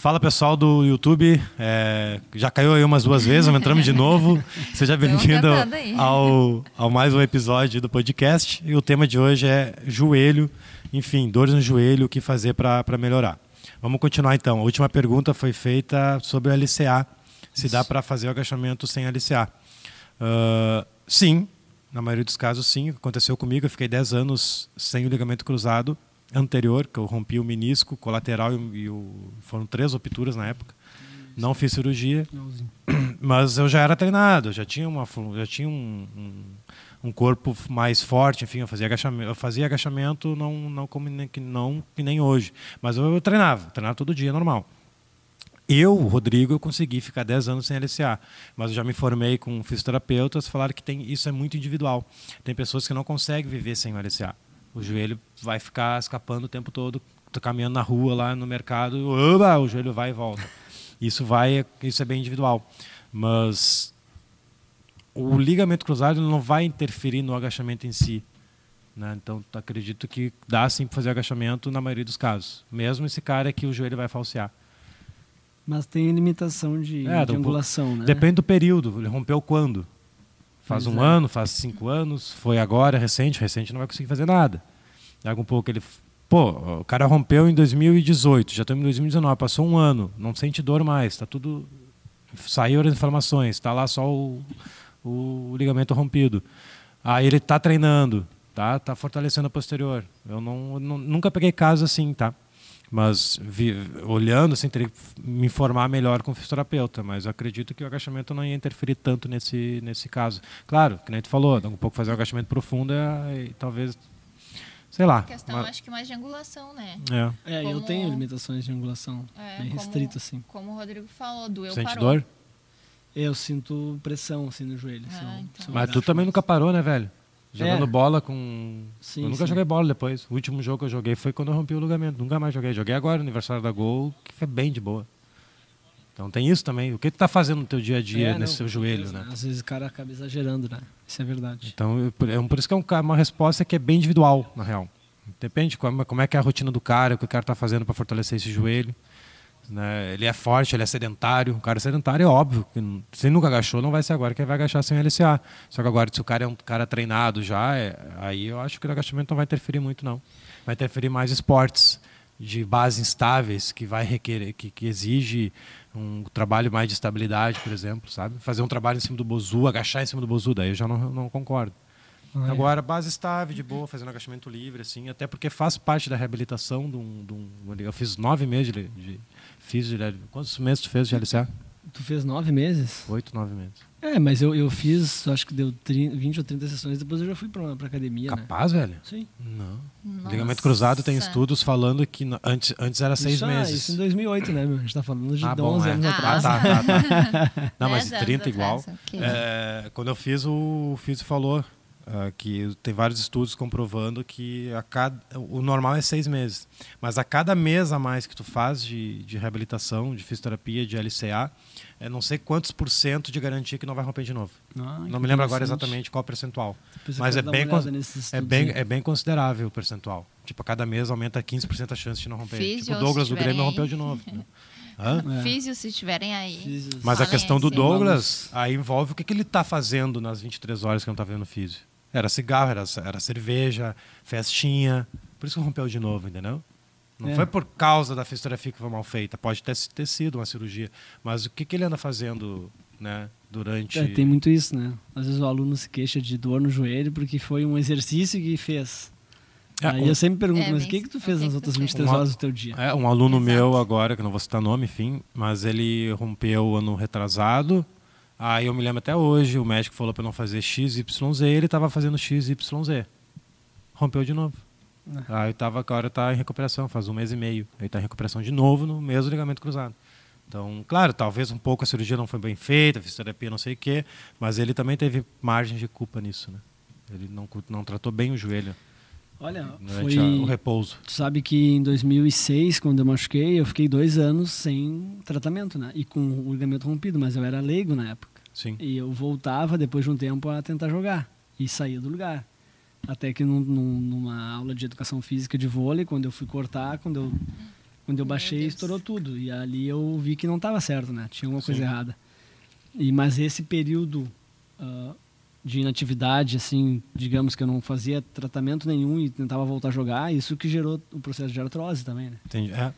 Fala pessoal do YouTube, é, já caiu aí umas duas vezes, entramos de novo. Seja bem-vindo ao, ao mais um episódio do podcast. E o tema de hoje é joelho, enfim, dores no joelho, o que fazer para melhorar. Vamos continuar então. A última pergunta foi feita sobre o LCA, se dá para fazer o agachamento sem LCA. Uh, sim, na maioria dos casos sim, aconteceu comigo, eu fiquei 10 anos sem o ligamento cruzado anterior, que eu rompi o menisco colateral e, o, foram três rupturas na época. Não fiz cirurgia, mas eu já era treinado, já tinha, uma, já tinha um, um, um corpo mais forte, enfim, eu fazia agachamento, eu fazia agachamento não, não, como, não que nem hoje, mas eu, eu treinava, treinava todo dia, normal. Eu, Rodrigo, eu consegui ficar 10 anos sem LCA, mas eu já me formei com fisioterapeutas, falaram que tem, isso é muito individual. Tem pessoas que não conseguem viver sem o LCA. O joelho vai ficar escapando o tempo todo. Tô caminhando na rua lá no mercado, oba, o joelho vai e volta. Isso vai, isso é bem individual. Mas o ligamento cruzado não vai interferir no agachamento em si. Né? Então, acredito que dá sim para fazer agachamento na maioria dos casos. Mesmo esse cara que o joelho vai falsear. Mas tem limitação de, é, de angulação, né? Depende do período. Ele rompeu quando? Faz um é. ano, faz cinco anos, foi agora, recente, recente não vai conseguir fazer nada. Daqui um pouco ele. Pô, o cara rompeu em 2018, já estamos em 2019, passou um ano, não sente dor mais, está tudo. Saiu as inflamações, está lá só o, o, ligamento rompido. Aí ele está treinando, tá? Tá fortalecendo a posterior. Eu não, não, nunca peguei caso assim, tá? Mas vi, olhando, assim, teria que me informar melhor com o fisioterapeuta. Mas acredito que o agachamento não ia interferir tanto nesse, nesse caso. Claro, que nem tu falou, um pouco fazer um agachamento profundo é, e talvez sei lá. A questão, mas... acho que mais de angulação, né? É, é como... eu tenho limitações de angulação, é, bem restrito, assim. Como o Rodrigo falou, doeu, Sente parou. dor? Eu sinto pressão, assim, no joelho. Ah, assim, então. Mas tu também nunca parou, né, velho? Jogando é. bola com. Sim, eu nunca sim. joguei bola depois. O último jogo que eu joguei foi quando eu rompi o ligamento. Nunca mais joguei. Joguei agora no aniversário da Gol, que foi bem de boa. Então tem isso também. O que tu tá fazendo no teu dia a dia é, nesse não, seu joelho, né? Às vezes o cara acaba exagerando, né? Isso é verdade. Então, é por isso que é uma resposta que é bem individual, na real. Depende como, como é que é a rotina do cara, o que o cara está fazendo para fortalecer esse joelho. Né? Ele é forte, ele é sedentário. O cara é sedentário é óbvio. Se nunca agachou, não vai ser agora que ele vai agachar sem LCA. Só que agora, se o cara é um cara treinado já, é, aí eu acho que o agachamento não vai interferir muito, não. Vai interferir mais esportes de base instáveis, que vai requerer, que, que exige um trabalho mais de estabilidade, por exemplo, sabe? Fazer um trabalho em cima do bozu, agachar em cima do bozu, daí eu já não, não concordo. Ah, é. Agora, base estável, de boa, fazendo agachamento livre, assim, até porque faz parte da reabilitação de um. De um eu fiz nove meses de, de, fiz Quantos meses tu fez de LCA? Tu fez nove meses? Oito, nove meses. É, mas eu, eu fiz, acho que deu 30, 20 ou 30 sessões, depois eu já fui pra, pra academia. Né? Capaz, né? velho? Sim. Não. Nossa. Ligamento cruzado tem estudos falando que antes, antes era seis isso, meses. Ah, isso em 2008, né, meu? A gente tá falando de ah, 11 é. anos ah, atrás. Ah, tá, tá, tá. Não, mas 30 igual. É, quando eu fiz, o Físio falou Uh, que tem vários estudos comprovando que a cada, o normal é seis meses. Mas a cada mês a mais que tu faz de, de reabilitação, de fisioterapia, de LCA, é não sei quantos por cento de garantia que não vai romper de novo. Ah, não me lembro agora exatamente qual percentual. Mas é bem, é, bem, é bem considerável o percentual. Tipo, a cada mês aumenta 15% a chance de não romper. Físio, tipo, o Douglas do Grêmio aí. rompeu de novo. Hã? É. Físio, se estiverem aí. Mas a questão do assim. Douglas, aí envolve o que, que ele está fazendo nas 23 horas que não está vendo físio. Era cigarro, era, era cerveja, festinha. Por isso que rompeu de novo, entendeu? Não é. foi por causa da fisioterapia que foi mal feita. Pode ter, ter sido uma cirurgia. Mas o que, que ele anda fazendo né, durante. É, tem muito isso, né? Às vezes o aluno se queixa de dor no joelho porque foi um exercício que fez. É, Aí um... eu sempre pergunto, é, mas o que, que tu fez nas outras 23 um, horas do teu dia? É, um aluno Exato. meu agora, que não vou citar nome, enfim, mas ele rompeu ano retrasado Aí eu me lembro até hoje, o médico falou para não fazer XYZ, ele estava fazendo XYZ. Rompeu de novo. Uhum. Aí tava, agora está em recuperação, faz um mês e meio. Aí está em recuperação de novo no mesmo ligamento cruzado. Então, claro, talvez um pouco a cirurgia não foi bem feita, a fisioterapia não sei o quê, mas ele também teve margem de culpa nisso, né? Ele não, não tratou bem o joelho. Olha, foi o repouso. Tu sabe que em 2006, quando eu machuquei, eu fiquei dois anos sem tratamento, né? E com o ligamento rompido, mas eu era leigo na época. Sim. E eu voltava depois de um tempo a tentar jogar e saía do lugar. Até que num, num, numa aula de educação física de vôlei, quando eu fui cortar, quando eu Quando eu baixei, estourou tudo. E ali eu vi que não estava certo, né? Tinha alguma Sim. coisa errada. E, mas esse período uh, de inatividade, assim, digamos que eu não fazia tratamento nenhum e tentava voltar a jogar, isso que gerou o processo de artrose também, né? Entendi. É.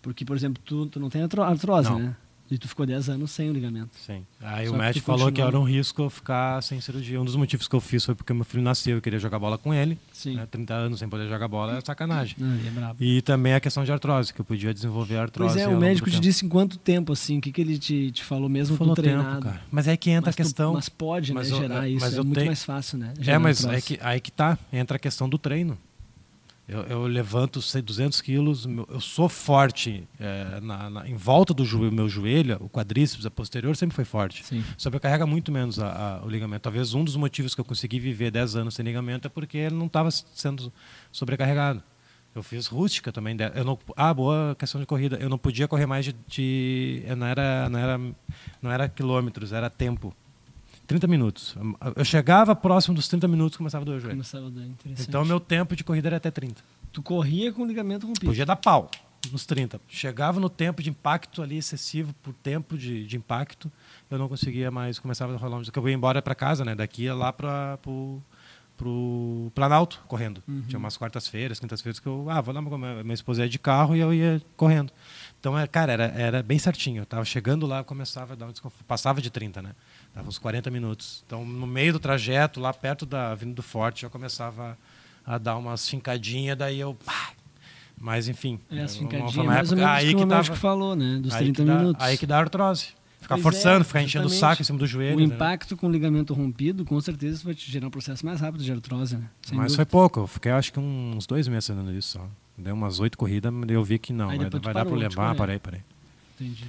Porque, por exemplo, tu, tu não tem artrose, não. né? E tu ficou 10 anos sem o ligamento. Sim. Aí Só o médico falou que era um risco eu ficar sem cirurgia. Um dos motivos que eu fiz foi porque meu filho nasceu, eu queria jogar bola com ele. Sim. Né? 30 anos sem poder jogar bola é sacanagem. Ah, é e também a questão de artrose, que eu podia desenvolver artrose. Pois é, o médico te disse em quanto tempo, assim? O que, que ele te, te falou mesmo falou treinado? Tempo, cara. Mas é que entra mas a questão... Tu, mas pode, né, mas né, eu, gerar isso. Mas é muito tenho... mais fácil, né? é, mas é que, aí que tá. Entra a questão do treino. Eu, eu, levanto 200 quilos, eu sou forte é, na, na, em volta do joelho, meu joelho, o quadríceps, a posterior sempre foi forte. Sim. Sobrecarrega muito menos a, a, o ligamento. Talvez um dos motivos que eu consegui viver 10 anos sem ligamento é porque ele não estava sendo sobrecarregado. Eu fiz rústica também. Eu não, ah, boa questão de corrida. Eu não podia correr mais de, de não era não era não era quilômetros, era tempo. 30 minutos. Eu chegava próximo dos 30 minutos começava a doer o joelho. Começava a doer, interessante. Então meu tempo de corrida era até 30. Tu corria com o ligamento rompido? Podia dar pau nos 30. Chegava no tempo de impacto ali excessivo por tempo de, de impacto, eu não conseguia mais, começava a rolar um... Eu ia embora para casa, né? Daqui ia lá para pro, pro Planalto, correndo. Uhum. Tinha umas quartas-feiras, quintas-feiras que eu, ah, vou lá, minha, minha esposa ia de carro e eu ia correndo. Então, é, cara, era, era bem certinho. Eu tava chegando lá, começava a dar um desconforto. Passava de 30, né? Dava uns 40 minutos. Então, no meio do trajeto, lá perto da Avenida do Forte, já começava a dar umas fincadinhas, daí eu. Pá, mas, enfim. É, as fincadinhas, mais ou menos aí que, que o médico falou, né? Dos 30 dá, minutos. Aí que dá artrose. Ficar pois forçando, é, ficar enchendo o saco em cima do joelho. O né? impacto com o ligamento rompido, com certeza, vai te gerar um processo mais rápido de artrose, né? Sem Mas dúvida. foi pouco. Eu fiquei, acho que uns dois meses fazendo isso só. Deu umas oito corridas, eu vi que não. Vai, vai dar problema. Ah, parei, parei. Entendi.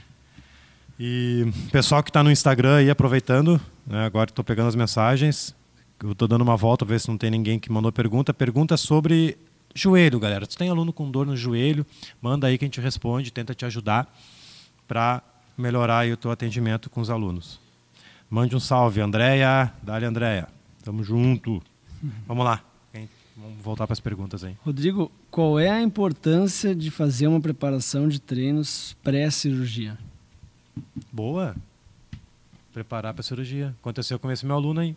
E pessoal que está no Instagram aí aproveitando, né, agora estou pegando as mensagens, estou dando uma volta, ver se não tem ninguém que mandou pergunta. Pergunta sobre joelho, galera. Se tem aluno com dor no joelho, manda aí que a gente responde, tenta te ajudar para melhorar o teu atendimento com os alunos. Mande um salve, Andréia. Dale, Andréia. Tamo junto. Vamos lá. Vamos voltar para as perguntas aí. Rodrigo, qual é a importância de fazer uma preparação de treinos pré-cirurgia? Boa. Preparar para a cirurgia. Aconteceu com esse meu aluno aí.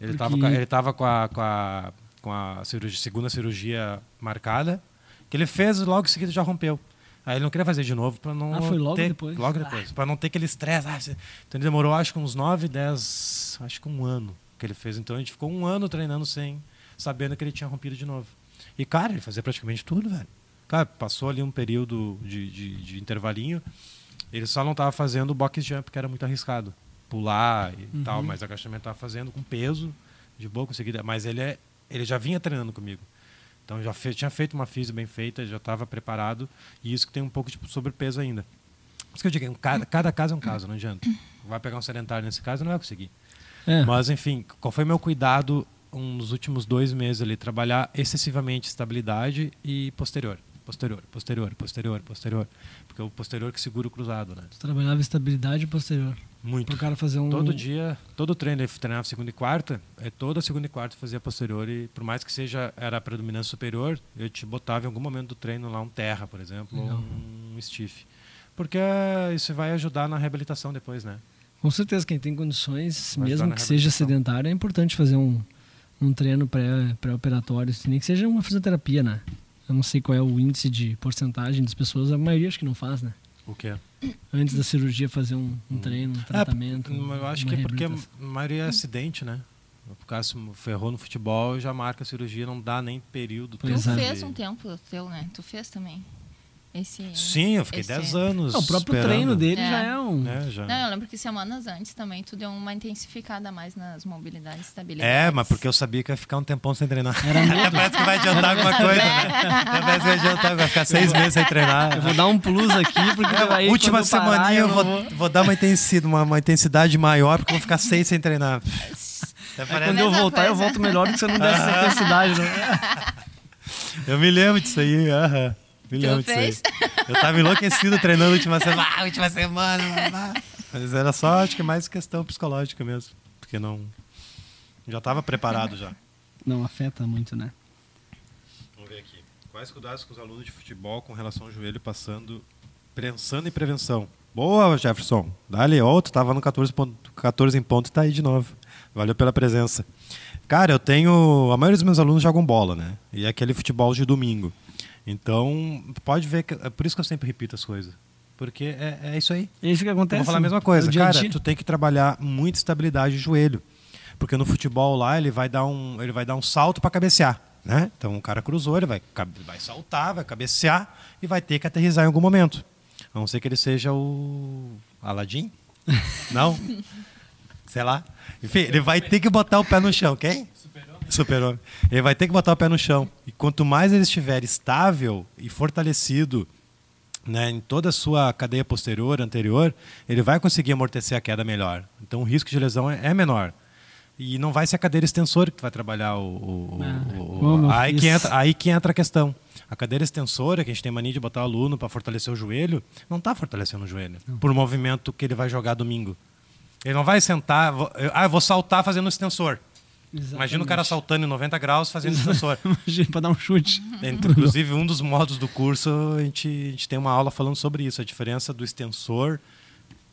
Ele estava ele tava com a, com a, com a cirurgia, segunda cirurgia marcada, que ele fez logo em seguida já rompeu. Aí ele não queria fazer de novo para não ah, foi logo ter, depois. Logo depois, ah. para não ter aquele estresse. Ah, então ele demorou acho que uns 9, 10, acho que um ano que ele fez. Então a gente ficou um ano treinando sem sabendo que ele tinha rompido de novo. E cara, ele fazia praticamente tudo, velho. Cara, passou ali um período de, de, de intervalinho ele só não estava fazendo o box jump, que era muito arriscado. Pular e uhum. tal, mas agachamento estava fazendo com peso, de boa conseguida. Mas ele, é, ele já vinha treinando comigo. Então já fe, tinha feito uma física bem feita, já estava preparado. E isso que tem um pouco de sobrepeso ainda. Por isso que eu digo, cada, cada caso é um caso, não adianta. Vai pegar um sedentário nesse caso, não vai conseguir. É. Mas, enfim, qual foi meu cuidado um, nos últimos dois meses ali? Trabalhar excessivamente estabilidade e posterior posterior, posterior, posterior, posterior. Porque é o posterior que segura o cruzado, né? Tu trabalhava estabilidade posterior. Muito. Para o cara fazer um... Todo dia, todo treino ele treinava segunda e quarta, é toda segunda e quarta fazia posterior e por mais que seja era a predominância superior, eu te botava em algum momento do treino lá um terra, por exemplo, ou um stiff. Porque isso vai ajudar na reabilitação depois, né? Com certeza, quem tem condições, vai mesmo que seja sedentário, é importante fazer um, um treino pré-operatório, pré nem que seja uma fisioterapia, né? Eu não sei qual é o índice de porcentagem das pessoas, a maioria acho que não faz, né? O quê? Antes da cirurgia fazer um, um hum. treino, um tratamento. É, eu acho que é porque a maioria é acidente, né? O caso ferrou no futebol já marca a cirurgia, não dá nem período. Tu fez um tempo teu, né? Tu fez também. Esse, Sim, eu fiquei 10 anos. Não, o próprio esperando. treino dele é. já é um. É, já. Não, eu lembro que semanas antes também tu deu uma intensificada mais nas mobilidades estabilidades. É, mas porque eu sabia que ia ficar um tempão sem treinar. Era. Parece que vai adiantar alguma coisa, né? Parece que vai adiantar, vai ficar seis meses sem treinar. Eu vou dar um plus aqui, porque é, aí, Última semana eu, eu vou, vou... vou, dar uma intensidade, uma, uma, intensidade maior, porque eu vou ficar seis sem treinar. quando eu voltar, coisa. eu volto melhor do que se eu não desse essa intensidade. Né? Eu me lembro disso aí. Aham. Milhão tu fez? Eu tava enlouquecido treinando a última semana. Ah, última semana. Mas era só, acho que mais questão psicológica mesmo. Porque não. Já estava preparado já. Não afeta muito, né? Vamos ver aqui. Quais cuidados com os alunos de futebol com relação ao joelho passando, prensando e prevenção? Boa, Jefferson. Dali, outro, tava no 14, ponto, 14 em ponto e tá aí de novo. Valeu pela presença. Cara, eu tenho. A maioria dos meus alunos jogam bola, né? E é aquele futebol de domingo. Então, pode ver que. É por isso que eu sempre repito as coisas. Porque é, é isso aí. É isso que acontece. Eu vou falar a mesma coisa. Cara, tu tem que trabalhar muita estabilidade de joelho. Porque no futebol lá ele vai dar um, ele vai dar um salto para cabecear. Né? Então o cara cruzou, ele vai, vai saltar, vai cabecear e vai ter que aterrizar em algum momento. A não ser que ele seja o Aladim? Não? Sei lá. Enfim, ele vai ter que botar o pé no chão. Quem? Super-Homem. Ele vai ter que botar o pé no chão. E quanto mais ele estiver estável e fortalecido né, em toda a sua cadeia posterior, anterior, ele vai conseguir amortecer a queda melhor. Então o risco de lesão é, é menor. E não vai ser a cadeira extensora que vai trabalhar o. o, o, o aí, que entra, aí que entra a questão. A cadeira extensora, que a gente tem mania de botar o aluno para fortalecer o joelho, não está fortalecendo o joelho. Não. Por um movimento que ele vai jogar domingo. Ele não vai sentar, ah, eu vou saltar fazendo extensor. Exatamente. Imagina o cara saltando em 90 graus fazendo extensor. Imagina para dar um chute. Inclusive, um dos modos do curso, a gente, a gente tem uma aula falando sobre isso, a diferença do extensor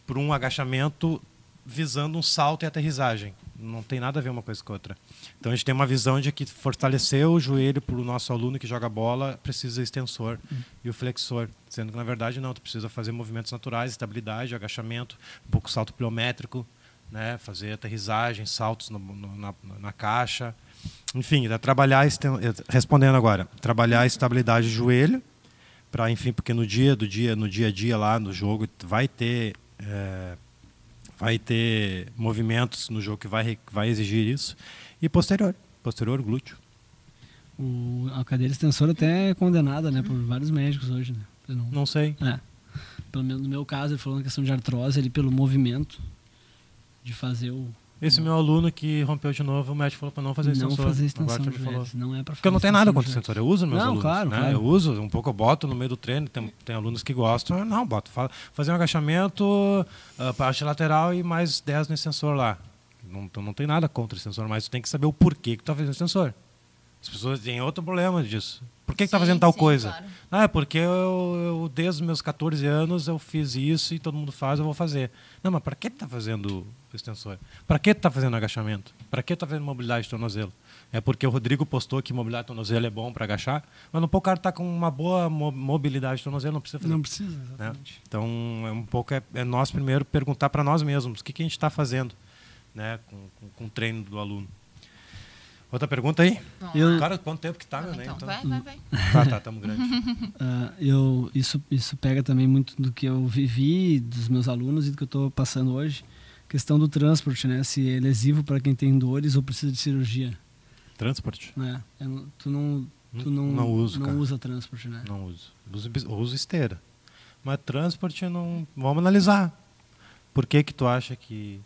para um agachamento visando um salto e aterrissagem. Não tem nada a ver uma coisa com a outra. Então a gente tem uma visão de que fortalecer o joelho para o nosso aluno que joga bola precisa extensor uhum. e o flexor, sendo que na verdade não, tu precisa fazer movimentos naturais, estabilidade, agachamento, um pouco salto pliométrico, né, fazer aterrissagem, saltos no, no, na, na, caixa, enfim, é trabalhar respondendo agora, trabalhar a estabilidade do joelho para enfim, porque no dia do dia, no dia a dia lá no jogo vai ter é, vai ter movimentos no jogo que vai, vai exigir isso. E posterior, posterior glúteo. O, a cadeira extensora até é condenada né, por vários médicos hoje. Né? Não, não sei. É. Pelo menos no meu caso, ele falou na questão de artrose, ali pelo movimento de fazer o, esse meu aluno que rompeu de novo, o médico falou para não fazer extensor. Não fazer extensão, Agora, falou. não é para Porque eu não tenho nada contra extensor, eu uso meus não, alunos. Claro, né? claro. Eu uso, um pouco eu boto no meio do treino, tem, tem alunos que gostam, não, boto. Fazer um agachamento, uh, parte lateral e mais 10 no extensor lá. Não, então não tem nada contra o extensor, mas tu tem que saber o porquê que tu tá fazendo extensor. As pessoas têm outro problema disso. Por que, está fazendo tal sim, coisa? Claro. Ah, é porque eu, eu, desde os meus 14 anos eu fiz isso e todo mundo faz, eu vou fazer. Não, mas para que está fazendo extensor? Para que está fazendo agachamento? Para que está fazendo mobilidade de tornozelo? É porque o Rodrigo postou que mobilidade de tornozelo é bom para agachar, mas não pouco o cara está com uma boa mobilidade de tornozelo, não precisa fazer. Não precisa, né? exatamente. Né? Então, é um pouco é, é nós primeiro perguntar para nós mesmos o que, que a gente está fazendo né, com, com, com o treino do aluno. Outra pergunta aí? Eu... Cara, quanto tempo que tá, meu, então, Vai, vai, vai. Tá, tá, tamo grande. Uh, eu, isso, isso pega também muito do que eu vivi, dos meus alunos e do que eu estou passando hoje. Questão do transporte, né? Se é lesivo para quem tem dores ou precisa de cirurgia. Transporte? É, eu, tu não, tu não, não, uso, não usa transporte, né? Não uso. Uso, uso esteira. Mas transporte não... Vamos analisar. Por que que tu acha que...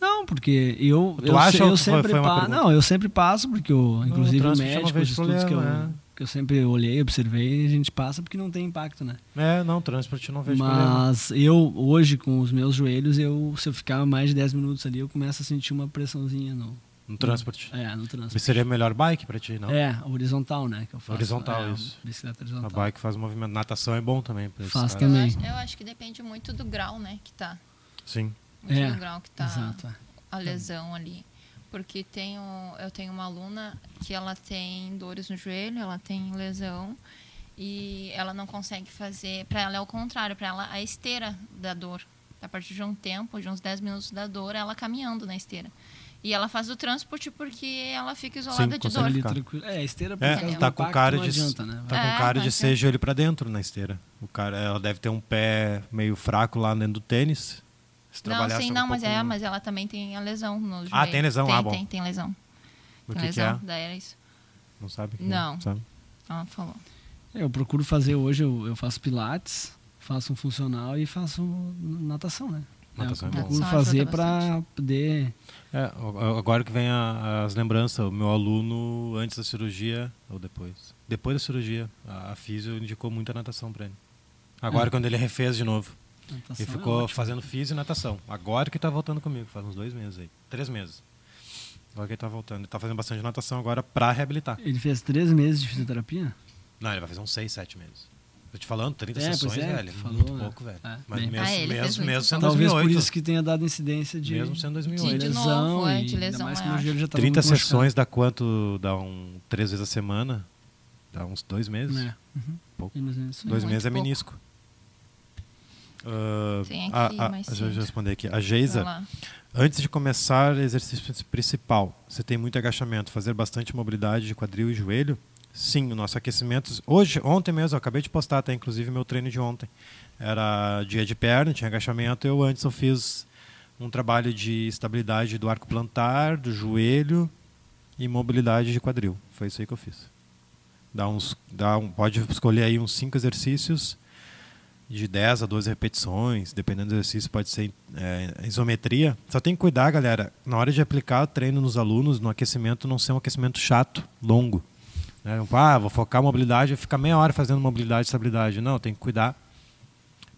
Não, porque eu tu eu, acha eu sempre foi, foi não, eu sempre passo porque eu, inclusive não, o médico, os estudos problema, que eu é. Que eu sempre olhei, observei, a gente passa porque não tem impacto, né? É, não, transporte não vejo Mas problema. eu hoje com os meus joelhos, eu se eu ficar mais de 10 minutos ali, eu começo a sentir uma pressãozinha no no transporte. É, no transporte. Mas seria melhor bike para ti, não? É, horizontal, né? Que eu faço. Horizontal, é, isso. Bicicleta horizontal. A bike faz movimento. Natação é bom também. Faz também. Eu acho, eu acho, que depende muito do grau, né? Que tá. Sim. Muito é, do grau que tá. Exato. É a lesão ali. Porque tenho, eu tenho uma aluna que ela tem dores no joelho, ela tem lesão e ela não consegue fazer. Para ela é o contrário, para ela a esteira da dor. A partir de um tempo, de uns 10 minutos da dor, ela caminhando na esteira. E ela faz o transporte porque ela fica isolada Sim, de dor. É, a esteira é, tá com cara de adianta, né? tá com é, cara de ser joelho para dentro na esteira. O cara, ela deve ter um pé meio fraco lá dentro do tênis se não, sim, não, um mas, é, mas ela também tem a lesão no joelho. Ah, tem lesão? Tem, ah, bom. Tem, tem lesão. O tem que, lesão, que é? daí era isso. Não sabe? Não. Sabe? Ela falou. Eu procuro fazer hoje, eu, eu faço pilates, faço um funcional e faço natação, né? Natação é, eu procuro fazer para poder... É, agora que vem a, as lembranças, o meu aluno antes da cirurgia, ou depois? Depois da cirurgia, a, a físio indicou muita natação para ele. Agora, é. quando ele refez de novo. Natação e ficou é fazendo físico e natação. Agora que está voltando comigo, faz uns dois meses aí. Três meses. Agora que ele está voltando. Ele está fazendo bastante natação agora para reabilitar. Ele fez três meses de fisioterapia? Não, ele vai fazer uns 6, 7 meses. Tô te falando, 30 É, sessões, é, velho. falou, muito né? pouco, velho. É, Mas bem. mesmo, Ah, fez mesmo, muito mesmo sendo Talvez 2008. por isso que tenha dado incidência de, Mesmo sendo De- 2008. de lesão. novo, é, e de ainda lesão mais que maior. o já tava 30 muito machucado. sessões dá quanto? Dá um, três vezes a semana? Dá uns dois meses? É. Uhum. Pouco. É. Dois Muito meses é pouco. menisco. Ah, Tem a- aqui a- mais eu cedo. responder aqui. A Geisa, antes de começar o exercício principal, você tem muito agachamento, fazer bastante mobilidade de quadril e joelho? Sim, o nosso aquecimento. Hoje, ontem mesmo, eu acabei de postar até, inclusive, meu treino de ontem. Era dia de perna, tinha agachamento. Eu antes eu fiz um trabalho de estabilidade do arco plantar, do joelho e mobilidade de quadril. Foi isso aí que eu fiz. Dá uns, dá um, pode escolher aí uns 5 exercícios de 10 a 12 repetições, dependendo do exercício, pode ser é, isometria. Só tem que cuidar, galera, na hora de aplicar o treino nos alunos, no aquecimento, não ser um aquecimento chato, longo. Né? Ah, vou focar mobilidade e ficar meia hora fazendo mobilidade e estabilidade. Não, tem que cuidar.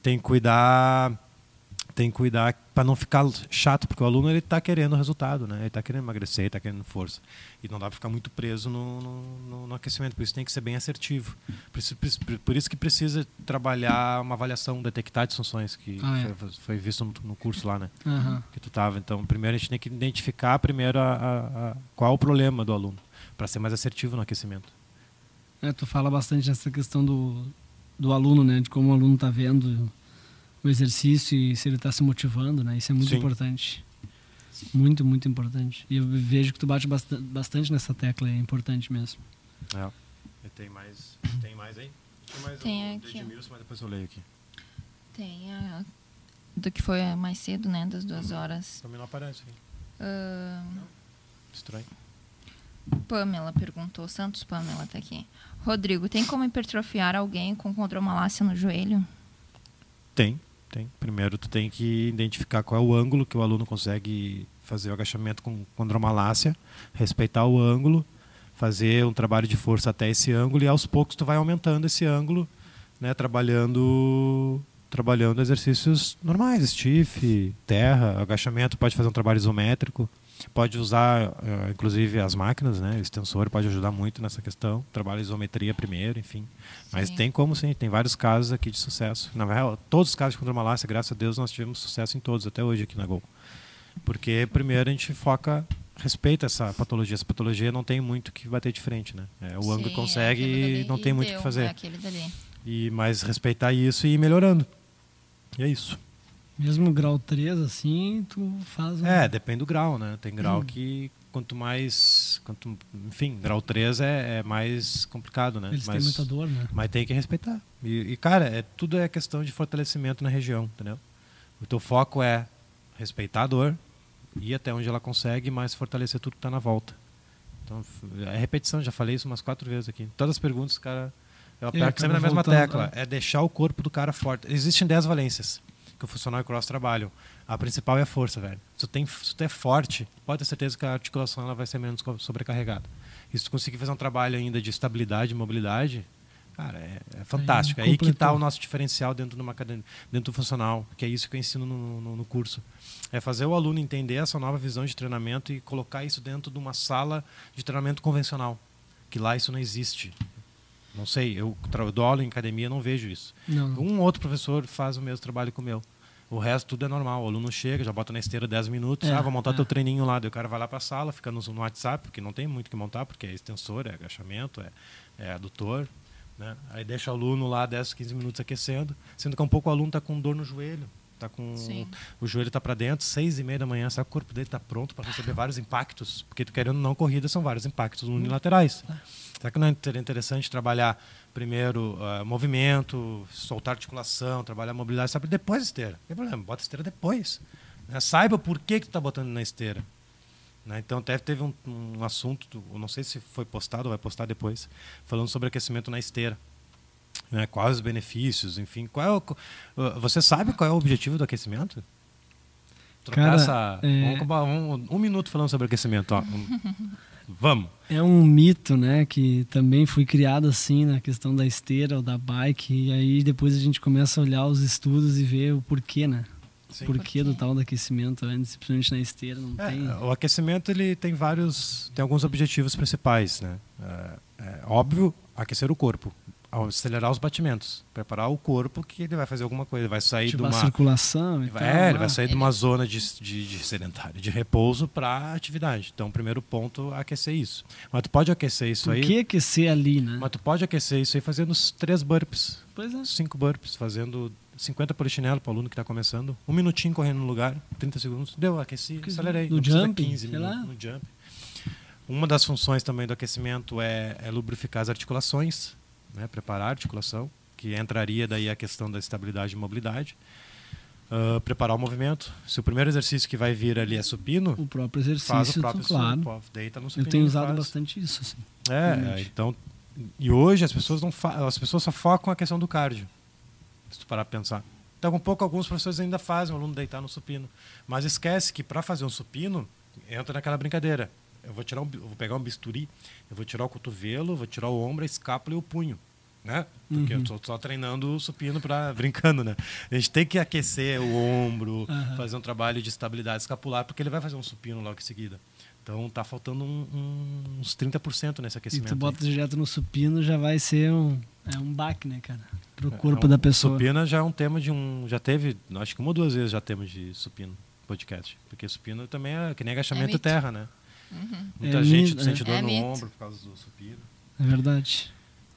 Tem que cuidar. Tem que cuidar para não ficar chato, porque o aluno ele está querendo resultado, né? Ele está querendo emagrecer, está querendo força. E não dá para ficar muito preso no, no, no- aquecimento, por isso tem que ser bem assertivo. Por isso, por- isso que precisa trabalhar uma avaliação, detectar disfunções, que Ah, é. foi, foi visto no, no curso lá, né? Aham. que tu tava. Então, primeiro a gente tem que identificar primeiro a, a- a- qual o problema do aluno, para ser mais assertivo no aquecimento. É, tu fala bastante nessa questão do, do aluno, né? De como o aluno está vendo o exercício e se ele está se motivando, né? Isso é muito Sim. importante. Muito, muito importante. E eu vejo que tu bate basta- bastante nessa tecla, é importante mesmo. É. E tem mais, tem mais aí? Tem mais Tem um aqui. Edmilson, mas depois eu leio aqui. Tem a, do que foi mais cedo, né? Das duas horas. Também não aparece aqui. Ah, Estranho. Pamela perguntou, Santos Pamela tá aqui. Rodrigo, tem como hipertrofiar alguém com condromalácia no joelho? Tem, tem. Primeiro tu tem que identificar qual é o ângulo que o aluno consegue fazer o agachamento com condromalácia, respeitar o ângulo, fazer um trabalho de força até esse ângulo e aos poucos tu vai aumentando esse ângulo, né, trabalhando trabalhando exercícios normais, stiff, terra, agachamento, pode fazer um trabalho isométrico, pode usar eh, inclusive as máquinas, né, o extensor pode ajudar muito nessa questão, trabalha isometria primeiro, enfim. Mas Sim. tem como sim, tem vários casos aqui de sucesso. Na verdade, todos os casos de condromalácia, graças a Deus, nós tivemos sucesso em todos até hoje aqui na Gol. Porque primeiro a gente foca, respeita essa patologia. Essa patologia não tem muito que bater de frente, né? É, o ângulo consegue é aquele e não tem muito o que fazer. É dali. E mais respeitar isso e ir melhorando. E é isso. Mesmo grau 3, assim, tu faz um... É, depende do grau, né? Tem grau Hum. que quanto mais, quanto, enfim, grau 3 é, é mais complicado, né? Eles Mas- têm muita dor, né? Mas tem que respeitar. E, e, cara, é, tudo é questão de fortalecimento na região, entendeu? O teu foco é respeitar a dor, ir até onde ela consegue, mas fortalecer tudo que está na volta. Então, é repetição, já falei isso umas quatro vezes aqui. Todas as perguntas, cara, eu aperto sempre na mesma voltando, tecla. É deixar o corpo do cara forte. Existem 10 valências que o funcional e o cross trabalham. A principal é a força, velho. Se tu, tem, se tu é forte, pode ter certeza que a articulação ela vai ser menos sobrecarregada. E se tu conseguir fazer um trabalho ainda de estabilidade e mobilidade, cara, é, é fantástico. É aí que está o nosso diferencial dentro de uma academia, dentro do funcional, que é isso que eu ensino no, no- no curso. É fazer o aluno entender essa nova visão de treinamento e colocar isso dentro de uma sala de treinamento convencional, que lá isso não existe. Não sei, eu, eu dou aula em academia, não vejo isso. Não, não. Um outro professor faz o mesmo trabalho que o meu. O resto tudo é normal. O aluno chega, já bota na esteira 10 minutos, É, ah, vou montar é. teu treininho lá. Daí o cara vai lá para a sala, fica no, no WhatsApp, porque não tem muito o que montar, porque é extensor, é agachamento, é, é adutor. Né? Aí deixa o aluno lá 10, 15 minutos aquecendo, sendo que um pouco o aluno está com dor no joelho. Tá com Sim. o joelho está para dentro, seis e meia da manhã, sabe? O corpo dele está pronto para receber vários impactos, porque tu querendo ou não corrida são vários impactos unilaterais. Será que não é interessante trabalhar primeiro ah, movimento, soltar articulação, trabalhar mobilidade, sabe? Depois esteira. Não tem problema, bota esteira depois. né? Saiba por que, que tu está botando na esteira. né? Então, até teve um, um assunto, não sei se foi postado ou vai postar depois, falando sobre aquecimento na esteira. Né? Quais os benefícios, enfim. Qual é o, ah, você sabe qual é o objetivo do aquecimento? Trocar Cara, essa. é- Vamos um, um minuto falando sobre aquecimento. Ó. Vamos. É um mito, né, que também foi criado assim na questão da esteira ou da bike, e aí depois a gente começa a olhar os estudos e ver o porquê, né? Sim. porquê Por do tal do aquecimento antes, principalmente na esteira, não É, tem. o aquecimento ele tem vários, tem alguns objetivos principais, né? É, é óbvio aquecer o corpo, acelerar os batimentos, preparar o corpo que ele vai fazer alguma coisa, ele vai sair tipo de uma circulação e vai, tal, é, ele né? vai sair de uma zona de, de, de sedentário, de repouso para atividade. Então, o primeiro ponto é aquecer isso. Mas tu pode aquecer isso Por aí. que aquecer ali, né? Mas tu pode aquecer isso aí fazendo os três burpees, Pois é. cinco burpees, fazendo 50 polichinelo para o aluno que está começando, um minutinho correndo no lugar, 30 segundos, deu, aqueci, Que- acelerei. no jumping, 15 sei minutos lá. no jump. Uma das funções também do aquecimento é, é lubrificar as articulações, né, preparar a articulação, que entraria daí a questão da estabilidade e mobilidade. Ah, preparar o movimento. Se o primeiro exercício que vai vir ali é supino, O próprio exercício, faz o próprio claro. supino, deita no Eu supino tenho e usado faz. bastante isso, assim. É, realmente. então. E hoje as pessoas não as pessoas só focam a questão do cardio. Se tu parar pra pensar. Então, um pouco alguns professores ainda fazem o aluno deitar no supino, mas esquece que para fazer um supino entra naquela brincadeira. Eu vou tirar um, vou pegar um bisturi, eu vou tirar o cotovelo, vou tirar o ombro, a escápula e o punho, né? Porque Uhum. eu tô só treinando o supino para brincando, né? A gente tem que aquecer o ombro, Aham. fazer um trabalho de estabilidade escapular, porque ele vai fazer um supino logo em seguida. Então tá faltando um- um- uns 30% nesse E aquecimento. tu aí. bota direto no supino, já vai ser um, é um baque, né, cara? Pro É, corpo é um- da pessoa. Supina já é um tema de um. Já teve, acho que uma ou duas vezes já temos de supino podcast. Porque supino também é que nem agachamento mito. terra, né? Uhum. Muita É gente mito, sente é. dor É no mito. ombro por causa do supino. É verdade.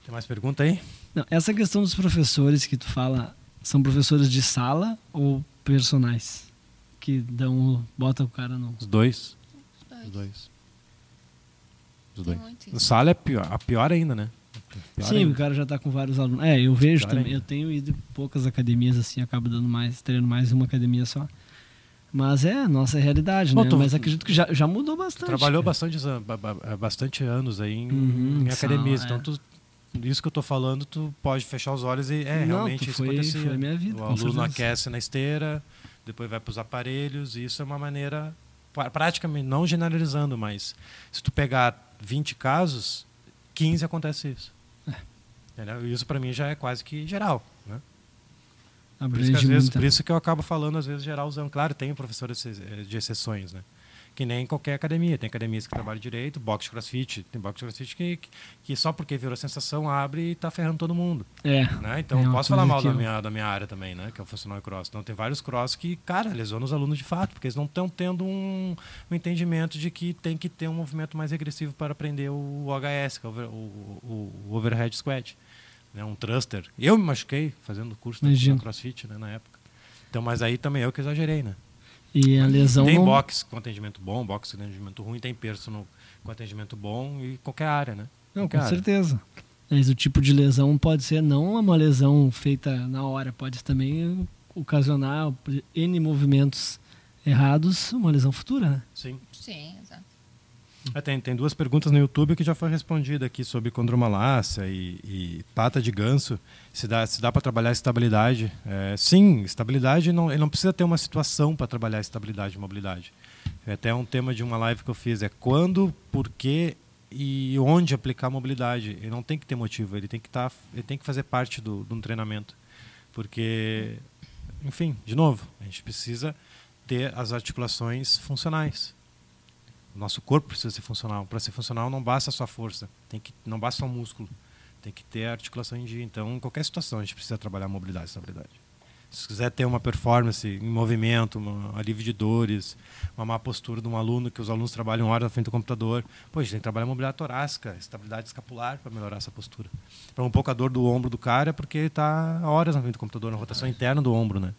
Tem mais pergunta aí? Não, essa questão dos professores que tu fala, são professores de sala ou personagens? Que dão, o- bota o cara no... Os dois. Dois. Os dois. Os dois. isso. sala é pior, a pior ainda, né? Pior Sim, ainda. o cara já tá com vários alunos. É, eu vejo Pior também. ainda. Eu tenho ido em poucas academias, assim, acabo dando mais, treinando mais em uma academia só. Mas é a nossa realidade, Bom, né? tu- Mas acredito que já, já mudou bastante. Trabalhou cara. bastante, an- ba- ba- bastante anos aí em, Uhum, em academias. Então, é. tu, isso que eu tô falando, tu pode fechar os olhos e é Não, realmente isso foi- acontecia. foi a minha vida, o aluno certeza. aquece na esteira, depois vai para os aparelhos, e isso é uma maneira, pra- praticamente, não generalizando, mas se tu pegar 20 casos, 15 acontece isso. É. Isso para mim já é quase que geral. Por isso, vezes, por isso que eu acabo falando, às vezes, geralzão. Claro, tem professores eh, de exceções, né? Que nem em qualquer academia. Tem academias que trabalham direito, boxe crossfit. Tem boxe crossfit que, que, que só porque virou sensação abre e está ferrando todo mundo. É. Né? Então, É posso falar mal da minha, da minha área também, né? Que é o funcional e cross. Então, tem vários cross que, cara, lesionam os alunos de fato, porque eles não estão tendo um, um entendimento de que tem que ter um movimento mais agressivo para aprender o OHS, que é o, o, o- o overhead squat. Né? Um thruster. Eu me machuquei fazendo curso no crossfit né, na época. Então, mas aí também eu que exagerei, né? E a lesão tem não... boxe com atendimento bom, boxe com atendimento ruim, tem personal com atendimento bom e qualquer área, né? Não, Qualquer com área. certeza. Mas o tipo de lesão pode ser não uma lesão feita na hora, pode também ocasionar N movimentos errados, uma lesão futura, né? Sim. Sim, exato. Ah, tem, tem duas perguntas no YouTube que já foi respondida aqui sobre condromalácia e, e pata de ganso. Se dá, se dá para trabalhar estabilidade. É, sim, estabilidade não, ele não precisa ter uma situação para trabalhar estabilidade e mobilidade. É até um tema de uma live que eu fiz. É quando, por que e onde aplicar mobilidade. Ele não tem que ter motivo, ele tem que, tá, ele tem que fazer parte do, de um treinamento. Porque, enfim, de novo, a gente precisa ter as articulações funcionais. Nosso corpo precisa ser funcional. Para ser funcional não basta só a força, tem que não basta só músculo, tem que ter a articulação em dia. Então, em qualquer situação a gente precisa trabalhar mobilidade e estabilidade. Se quiser ter uma performance em movimento, um alívio de dores, uma má postura de um aluno, que os alunos trabalham horas na frente do computador, pô, a gente tem que trabalhar mobilidade torácica, estabilidade escapular para melhorar essa postura. Para um pouco a dor do ombro do cara é porque ele está horas na frente do computador, na rotação interna do ombro, né?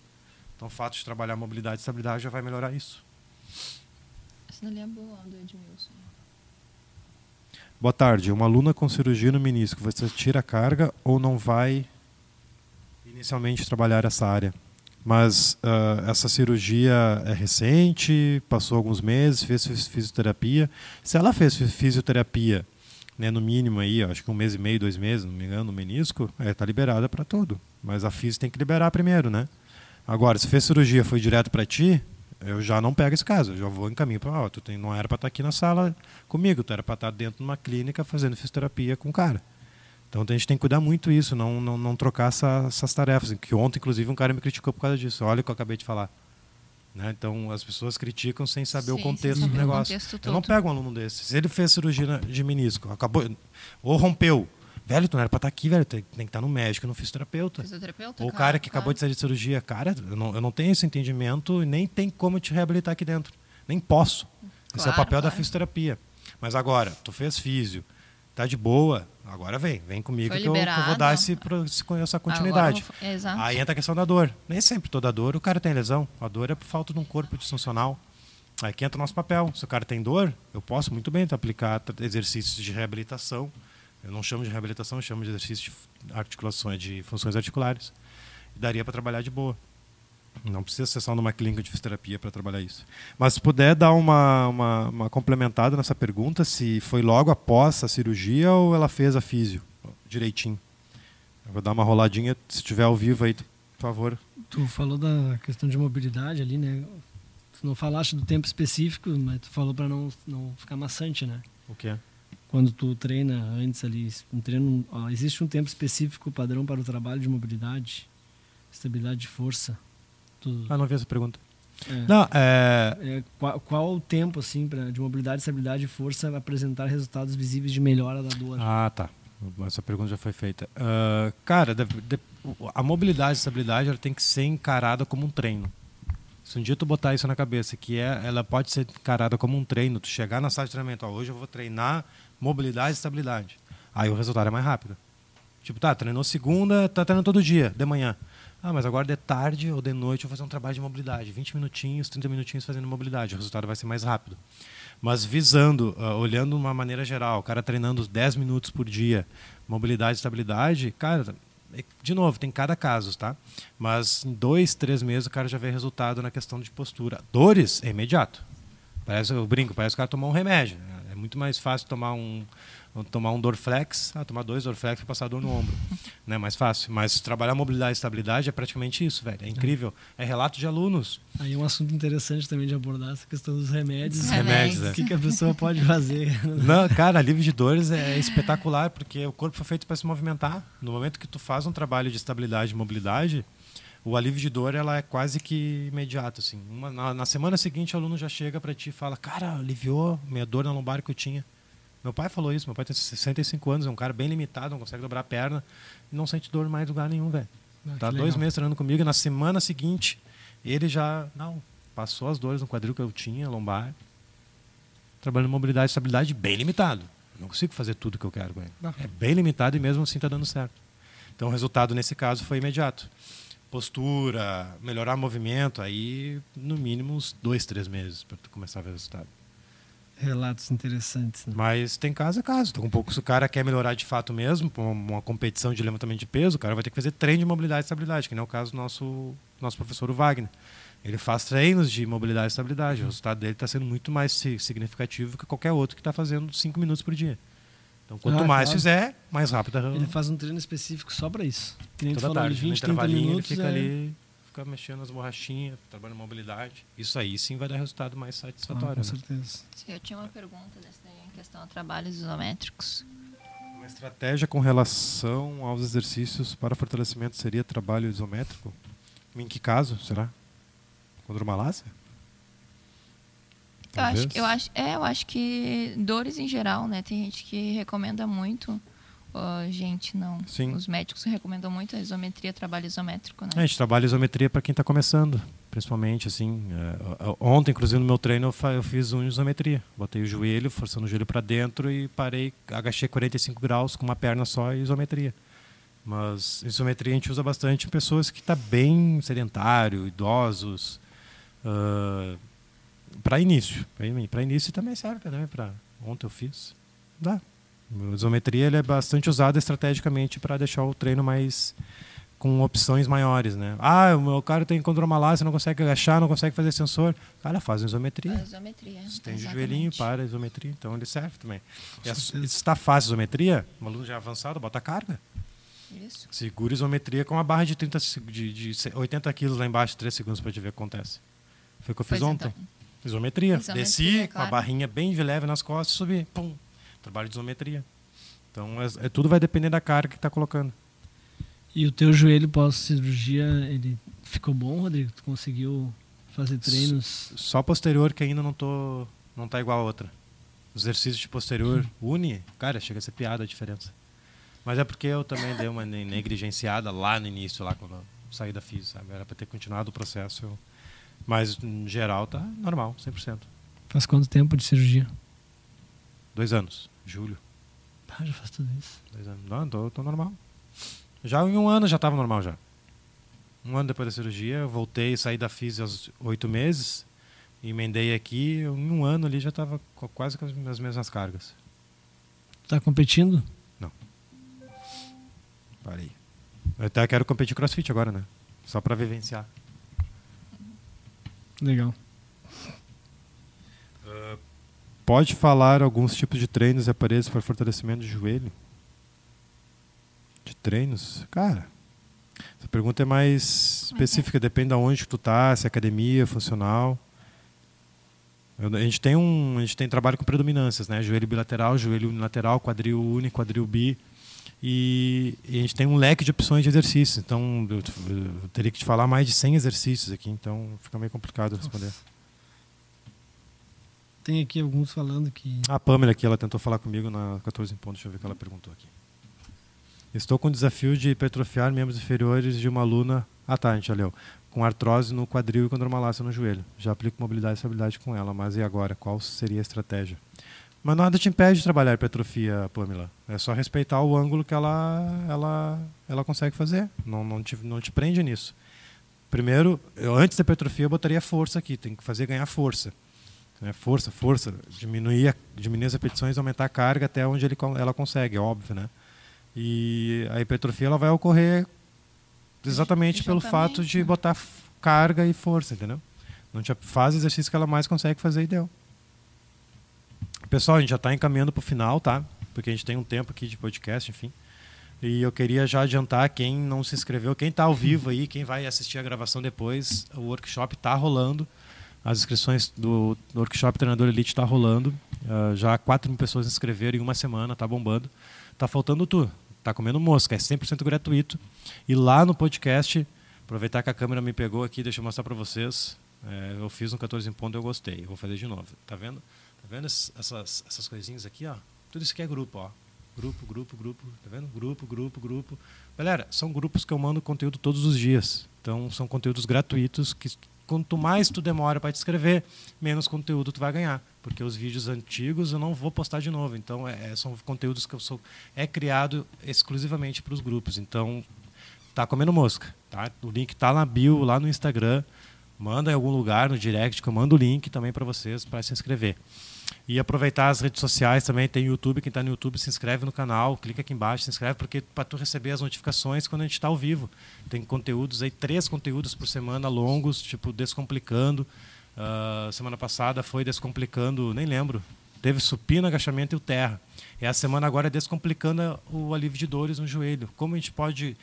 Então, o fato de trabalhar mobilidade e estabilidade já vai melhorar isso. Essa dali é boa, do Edmilson. Boa tarde. Uma aluna com cirurgia no menisco, você tira a carga ou não vai inicialmente trabalhar essa área? Mas ah, essa cirurgia é recente, passou alguns meses, fez fis- fisioterapia. Se ela fez fi- fisioterapia, né, no mínimo aí, acho que um mês e meio, dois meses, não me engano, no menisco, está liberada para tudo. Mas a fisio tem que liberar primeiro, né? Agora, se fez cirurgia, foi direto para ti, eu já não pego esse caso, eu já vou em caminho para, ó, tu tem, não era para estar aqui na sala comigo, tu era para estar dentro de uma clínica fazendo fisioterapia com o cara. Então a gente tem que cuidar muito isso, não, não, não trocar essa- essas tarefas. Que ontem, inclusive, um cara me criticou por causa disso. Olha o que eu acabei de falar. Né? Então as pessoas criticam sem saber o Sim, contexto sem do saber o negócio. contexto Eu não pego um aluno desse. Se ele fez cirurgia de menisco, acabou, ou rompeu, Velho, tu não era pra estar tá aqui, velho. Tem, tem que estar tá no médico, no fisioterapeuta. Fisioterapeuta, Ou o cara que claro. acabou de sair de cirurgia. Cara, eu não, eu não tenho esse entendimento e nem tem como te reabilitar aqui dentro. Nem posso. Claro, esse é o papel claro. da fisioterapia. Mas agora, tu fez físio, tá de boa, agora vem, vem comigo que eu, que eu, vou dar esse, essa continuidade. Vou... Aí entra a questão da dor. Nem sempre toda dor o cara tem lesão. A dor é por falta de um corpo disfuncional. Aí que entra o nosso papel. Se o cara tem dor, eu posso muito bem aplicar exercícios de reabilitação. Eu não chamo de reabilitação, eu chamo de exercício de articulações, de funções articulares. Daria para trabalhar de boa. Não precisa ser só numa clínica de fisioterapia para trabalhar isso. Mas se puder dar uma, uma, uma, complementada nessa pergunta, se foi logo após a cirurgia ou ela fez a físio direitinho. Eu vou dar uma roladinha, se estiver ao vivo aí, por favor. Tu falou da questão de mobilidade ali, né? Tu não falaste do tempo específico, mas tu falou para não, não ficar maçante, né? O que é? Quando tu treina antes ali, um treino, ó, existe um tempo específico padrão para o trabalho de mobilidade, estabilidade de força. Tu... Ah, não vi essa pergunta. É. Não, é... é qual, qual, o tempo assim pra, de mobilidade, estabilidade e força apresentar resultados visíveis de melhora da dor? Ah, tá. Essa pergunta já foi feita. Uh, cara, de, de, a mobilidade e estabilidade ela tem que ser encarada como um treino. Se um dia tu botar isso na cabeça, que é, ela pode ser encarada como um treino, tu chegar na sala de treinamento, ó, hoje eu vou treinar mobilidade e estabilidade. Aí o resultado é mais rápido. Tipo, tá, treinou segunda, tá treinando todo dia, de manhã. Ah, mas agora de tarde ou de noite eu vou fazer um trabalho de mobilidade. 20 minutinhos, 30 minutinhos fazendo mobilidade. O resultado vai ser mais rápido. Mas visando, uh, olhando de uma maneira geral, o cara treinando 10 minutos por dia, mobilidade e estabilidade, cara, é, de novo, tem cada caso, tá? Mas em dois, três meses o cara já vê resultado na questão de postura. Dores é imediato. Parece, eu brinco, parece que o cara tomou um remédio. É muito mais fácil tomar um, tomar um Dorflex, ah, tomar dois Dorflex para passar dor no ombro. né? Mais fácil. Mas trabalhar mobilidade e estabilidade é praticamente isso, velho. É incrível. É relato de alunos. Aí é um assunto interessante também de abordar essa questão dos remédios. Os remédios, é. O que, que a pessoa pode fazer. Não, cara, alívio de dores é espetacular, porque o corpo foi feito para se movimentar. No momento que tu faz um trabalho de estabilidade e mobilidade, o alívio de dor ela é quase que imediato assim Uma, na, na, semana seguinte o aluno já chega para ti e fala cara aliviou minha dor na lombar que eu tinha meu pai falou isso. Meu pai tem 65 anos, é um cara bem limitado, não consegue dobrar a perna não sente dor mais em lugar nenhum, velho. Ah, tá dois meses treinando comigo e na semana seguinte ele já, não, passou as dores no quadril que eu tinha, lombar. Trabalhando mobilidade e estabilidade bem limitado. Não consigo fazer tudo que eu quero ele. É bem limitado e mesmo assim está dando certo. Então o resultado nesse caso foi imediato. Postura, melhorar movimento, aí no mínimo uns dois, três meses para começar a ver o resultado. Relatos interessantes. Né? Mas tem caso a caso. Então, um pouco, se o cara quer melhorar de fato mesmo, uma competição de levantamento de peso, o cara vai ter que fazer treino de mobilidade e estabilidade, que não é o caso do nosso, nosso professor Wagner. Ele faz treinos de mobilidade e estabilidade. Uhum. O resultado dele está sendo muito mais significativo que qualquer outro que está fazendo 5 minutos por dia. Então, quanto ah, mais claro. fizer, mais rápido. Ele faz um treino específico só para isso. Que nem Toda falou, tarde, 20, 30 minutos. Ele fica é... ali ficar mexendo nas borrachinhas, trabalhando mobilidade. Isso aí sim vai dar resultado mais satisfatório. Ah, com né? certeza. Sim, eu tinha uma pergunta dessa daí, em questão a trabalhos isométricos. Uma estratégia com relação aos exercícios para fortalecimento seria trabalho isométrico? Em que caso, será? Contra o malásia? Eu acho, eu acho, é, eu acho que dores em geral, né? Tem gente que recomenda muito Uh, gente, não. Sim. Os médicos recomendam muito a isometria, trabalho isométrico, né? É, a gente trabalha isometria para quem está começando, principalmente, assim. Uh, ontem, inclusive, no meu treino, eu, eu fiz uma isometria. Botei o joelho, forçando o joelho para dentro e parei, agachei 45 graus com uma perna só e isometria. Mas isometria a gente usa bastante em pessoas que estão tá bem sedentário, idosos. Uh, para início. Para início também serve também. Pra, ontem eu fiz. Dá. A isometria ele é bastante usada estrategicamente para deixar o treino mais com opções maiores, né? Ah, o meu cara tem condromalácia, não consegue agachar, não consegue fazer sensor. Cara, faz isometria. Faz isometria. Estende o joelhinho, para a isometria. Então ele serve também. E se está fácil a isometria, um aluno já avançado, bota a carga. Isso. Segura isometria com uma barra de, 30, de, de 80 quilos lá embaixo, 3 segundos para te ver o que acontece. Foi o que eu fiz pois ontem. Então. Isometria. isometria. Desci claro. com a barrinha bem de leve nas costas, subi, pum, trabalho de isometria. Então, é, é tudo vai depender da carga que está colocando. E o teu joelho pós-cirurgia, ele ficou bom, Rodrigo? Tu conseguiu fazer treinos? Só posterior que ainda não tô não tá igual a outra. Os exercícios de posterior, uni, cara, chega a ser piada a diferença. Mas é porque eu também dei uma negligenciada lá no início, lá quando eu saí da FIS, sabe? Era para ter continuado o processo. Eu... Mas, em geral, tá normal, 100%. Faz quanto tempo de cirurgia? Dois anos, julho. Ah, já faz tudo isso. Dois anos. Não, tô, tô normal. Já em um ano já estava normal já. Um ano depois da cirurgia, eu voltei, saí da FIS aos oito meses, emendei aqui, em um ano ali já estava quase com as mesmas cargas. Tá competindo? Não. Parei. Eu até quero competir crossfit agora, né? Só para vivenciar. Legal. Uh, pode falar alguns tipos de treinos e aparelhos para fortalecimento de joelho? De treinos? Cara, essa pergunta é mais específica, depende de onde tu tá, se é academia, funcional. A gente tem um, a gente tem trabalho com predominâncias, né? Joelho bilateral, joelho unilateral, quadril uni, quadril bi. E, e, a gente tem um leque de opções de exercícios. Então, eu, eu, teria que te falar mais de 100 exercícios aqui, então fica meio complicado responder. Nossa. Tem aqui alguns falando que. A Pamela aqui, ela tentou falar comigo na 14 em ponto, deixa eu ver o que ela perguntou aqui. Estou com o desafio de hipertrofiar membros inferiores de uma aluna. Ah, tá, a gente já leu com artrose no quadril e condromalácia no joelho. Já aplico mobilidade e estabilidade com ela, mas e agora? Qual seria a estratégia? Mas nada te impede de trabalhar hipertrofia, Pamela. É só respeitar o ângulo que ela, ela, ela consegue fazer. Não, não, te, não te prende nisso. Primeiro, eu, antes da hipertrofia, eu botaria força aqui. Tem que fazer ganhar força. Né? Força, força. Diminuir, diminuir as repetições, aumentar a carga até onde ele, ela consegue, é óbvio. Né? E a hipertrofia ela vai ocorrer Exatamente pelo fato de botar carga e força, entendeu? Não te faz exercício que ela mais consegue fazer e deu. Pessoal, a gente já está encaminhando para o final, tá? Porque a gente tem um tempo aqui de podcast, enfim. E eu queria já adiantar quem não se inscreveu, quem está ao vivo aí, quem vai assistir a gravação depois, o workshop está rolando. As inscrições do, workshop Treinador Elite está rolando. Uh, já 4 mil pessoas se inscreveram em uma semana, tá bombando. Tá faltando tu tá comendo mosca, é 100% gratuito. E lá no podcast, aproveitar que a câmera me pegou aqui, deixa eu mostrar para vocês. É, eu fiz um 14 em ponto, eu gostei. Vou fazer de novo. Tá vendo? Tá vendo essas, essas coisinhas aqui, ó? Tudo isso aqui é grupo, ó. Grupo, grupo, grupo, tá vendo? Grupo, grupo, grupo. Galera, são grupos que eu mando conteúdo todos os dias. Então, são conteúdos gratuitos que quanto mais tu demora para te inscrever, menos conteúdo tu vai ganhar, porque os vídeos antigos eu não vou postar de novo. Então é, é são conteúdos que eu sou é criado exclusivamente para os grupos. Então tá comendo mosca, tá? O link tá na bio lá no Instagram. Manda em algum lugar no direct que eu mando o link também para vocês para se inscrever. E aproveitar as redes sociais também, tem YouTube, quem está no YouTube se inscreve no canal, clica aqui embaixo, se inscreve, porque para tu receber as notificações quando a gente está ao vivo. Tem conteúdos aí, três conteúdos por semana longos, tipo Descomplicando. Uh, semana passada foi Descomplicando, nem lembro. Teve supino, agachamento e o terra. E a semana agora é Descomplicando o alívio de dores no joelho. Como a gente pode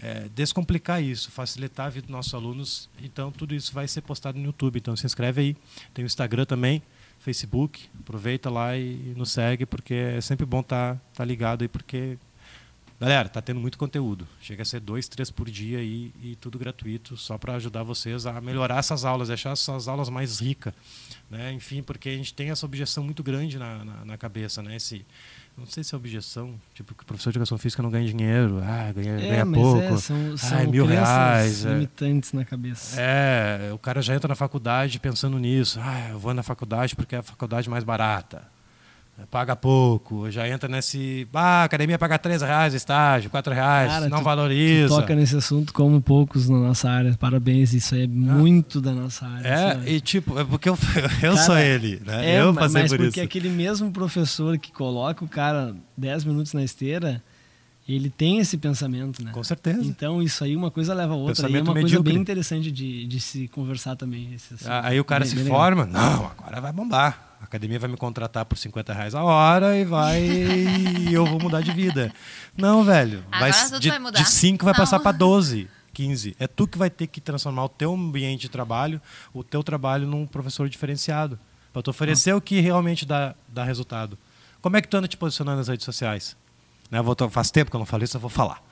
é, descomplicar isso, facilitar a vida dos nossos alunos. Então, tudo isso vai ser postado no YouTube. Então, se inscreve aí. Tem o Instagram também. Facebook. Aproveita lá e nos segue, porque é sempre bom estar tá, tá ligado aí, porque. Galera, tá tendo muito conteúdo. Chega a ser dois, três por dia e, e tudo gratuito, só para ajudar vocês a melhorar essas aulas, deixar essas aulas mais ricas. Né? Enfim, porque a gente tem essa objeção muito grande na, na, na cabeça, né? Esse, não sei se é objeção, tipo, que o professor de educação física não ganha dinheiro, ah, ganha, é, ganha pouco, é, são, são ah, mil reais. É. limitantes é. na cabeça. É, o cara já entra na faculdade pensando nisso, ah, eu vou na faculdade porque é a faculdade mais barata paga pouco, já entra nesse. Ah, a academia paga 3 reais estágio, 4 reais, Cara, não tu, valoriza. Tu toca nesse assunto como poucos na nossa área. Parabéns, isso é ah. muito da nossa área. É, sabe? e tipo, é porque eu, eu cara, sou ele, né? É, eu passei mas por porque aquele mesmo professor que coloca o cara 10 minutos na esteira, ele tem esse pensamento, né? Com certeza. Então, isso aí, uma coisa leva a outra. Pensamento e é uma medíocre. coisa bem interessante de, de se conversar também. Esse, assim, aí o cara bem, se bem forma, legal. não, agora vai bombar a academia vai me contratar por 50 reais a hora e vai e eu vou mudar de vida. Não, velho. Vai, de, vai mudar. de 5 vai Não. passar para 12. 15. É tu que vai ter que transformar o teu ambiente de trabalho, o teu trabalho num professor diferenciado. Para tu oferecer o que realmente dá, dá resultado. Como é que tu anda te posicionando nas redes sociais? Né? Vou, faz tempo que eu não falei isso, eu vou falar.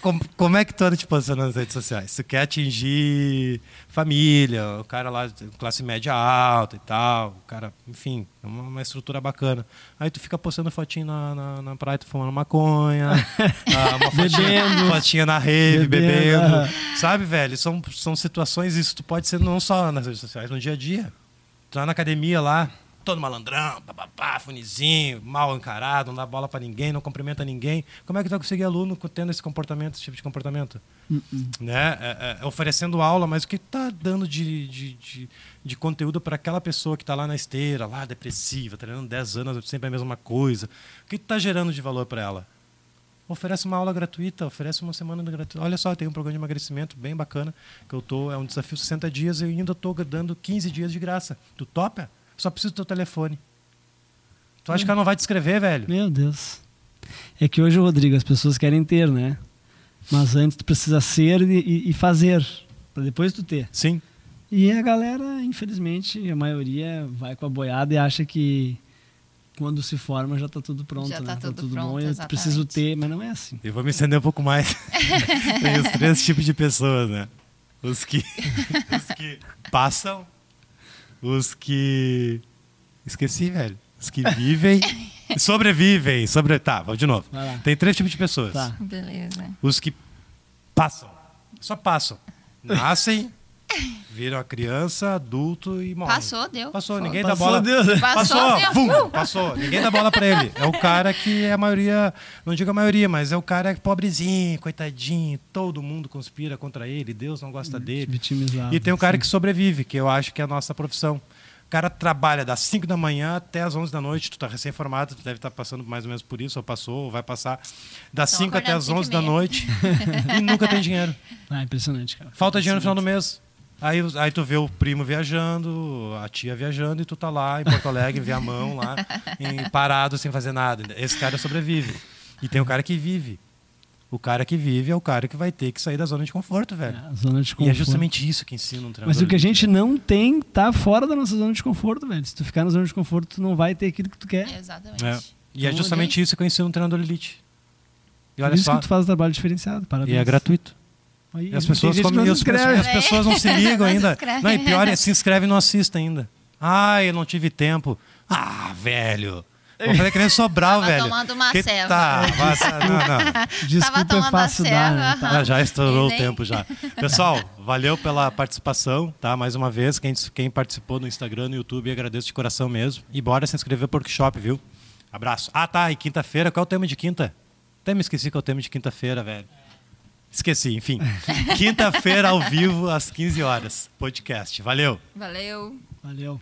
Como, como, é que tu anda te posicionando nas redes sociais? Tu quer atingir família, o cara lá, classe média alta e tal, o cara, enfim, é uma, uma estrutura bacana. Aí tu fica postando fotinho na, na, na praia, tu fumando maconha, ah, uma fotinha, fotinha na rave, bebendo. bebendo. Sabe, velho? São, são situações, isso tu pode ser não só nas redes sociais, no dia a dia. Tu tá na academia lá, todo malandrão, papapá, funizinho, mal encarado, não dá bola para ninguém, não cumprimenta ninguém. Como é que tu vai conseguir aluno tendo esse comportamento, esse tipo de comportamento? Uh -uh. Né? É, é, oferecendo aula, mas o que está dando de, de, de, de conteúdo para aquela pessoa que está lá na esteira, lá depressiva, treinando 10 anos, sempre a mesma coisa? O que está gerando de valor para ela? Oferece uma aula gratuita, oferece uma semana gratuita. Olha só, tem um programa de emagrecimento bem bacana, que eu tô, é um desafio 60 dias e ainda estou dando 15 dias de graça. Tu topa? Só preciso do teu telefone. Tu acha que ela não vai te escrever, velho? Meu Deus. É que hoje, Rodrigo, as pessoas querem ter, né? Mas antes tu precisa ser e, e fazer, para depois tu ter. Sim. E a galera, infelizmente, a maioria vai com a boiada e acha que quando se forma já está tudo pronto, já tá né? Tudo, tá tudo pronto, bom, eu preciso ter, mas não é assim. Eu vou me estender um pouco mais. Tem os três tipos de pessoas, né? Os que, os que passam, os que. Esqueci, velho. Os que vivem. sobrevivem. Sobre... Tá, vamos de novo. Tem três tipos de pessoas. Tá. Beleza. Os que passam. Só passam. Nascem, viram a criança, adulto e morrem. Passou, deu. Passou, ninguém passou, dá bola. Deus. Passou, passou, vum, passou. Ninguém dá bola pra ele. É o cara que é a maioria, não digo a maioria, mas é o cara pobrezinho, coitadinho, todo mundo conspira contra ele, Deus não gosta dele. Vitimizado. E tem o cara sim. que sobrevive, que eu acho que é a nossa profissão. O cara trabalha das 5 da manhã até as 11 da noite, tu tá recém-formado, tu deve estar tá passando mais ou menos por isso, ou passou, ou vai passar. Das 5 até as 11 da noite e nunca tem dinheiro. Ah, impressionante, cara. Falta dinheiro no final do mês. Aí, aí tu vê o primo viajando, a tia viajando, e tu tá lá em Porto Alegre, vê a mão lá, em, parado sem fazer nada. Esse cara sobrevive. E tem o cara que vive. O cara que vive é o cara que vai ter que sair da zona de conforto, velho. É, zona de conforto. E é justamente isso que ensina um treinador. Mas o que a gente não tem tá fora da nossa zona de conforto, velho. Se tu ficar na zona de conforto, tu não vai ter aquilo que tu quer. exatamente. É. E é justamente isso que eu ensino um treinador elite. E olha Por isso só. que tu faz um trabalho diferenciado. Parabéns. E é gratuito. Aí, e as pessoas, como, não as, pessoas, as pessoas não se ligam ainda. Não, e pior é, se inscreve e não assista ainda. Ah, eu não tive tempo. Ah, velho. Vou fazer que nem Sobral, Tava velho. tomando uma que ceva. Tá, não, não. Desculpa, é fácil dar. Né? Tá. Já estourou nem... o tempo já. Pessoal, valeu pela participação, tá? Mais uma vez, quem, quem participou no Instagram, no YouTube, agradeço de coração mesmo. E bora se inscrever pro workshop, viu? Abraço. Ah, tá, e quinta-feira, qual é o tema de quinta? Até me esqueci qual é o tema de quinta-feira, velho. Esqueci, enfim. Quinta-feira ao vivo, às 15 horas. Podcast. Valeu. Valeu. Valeu.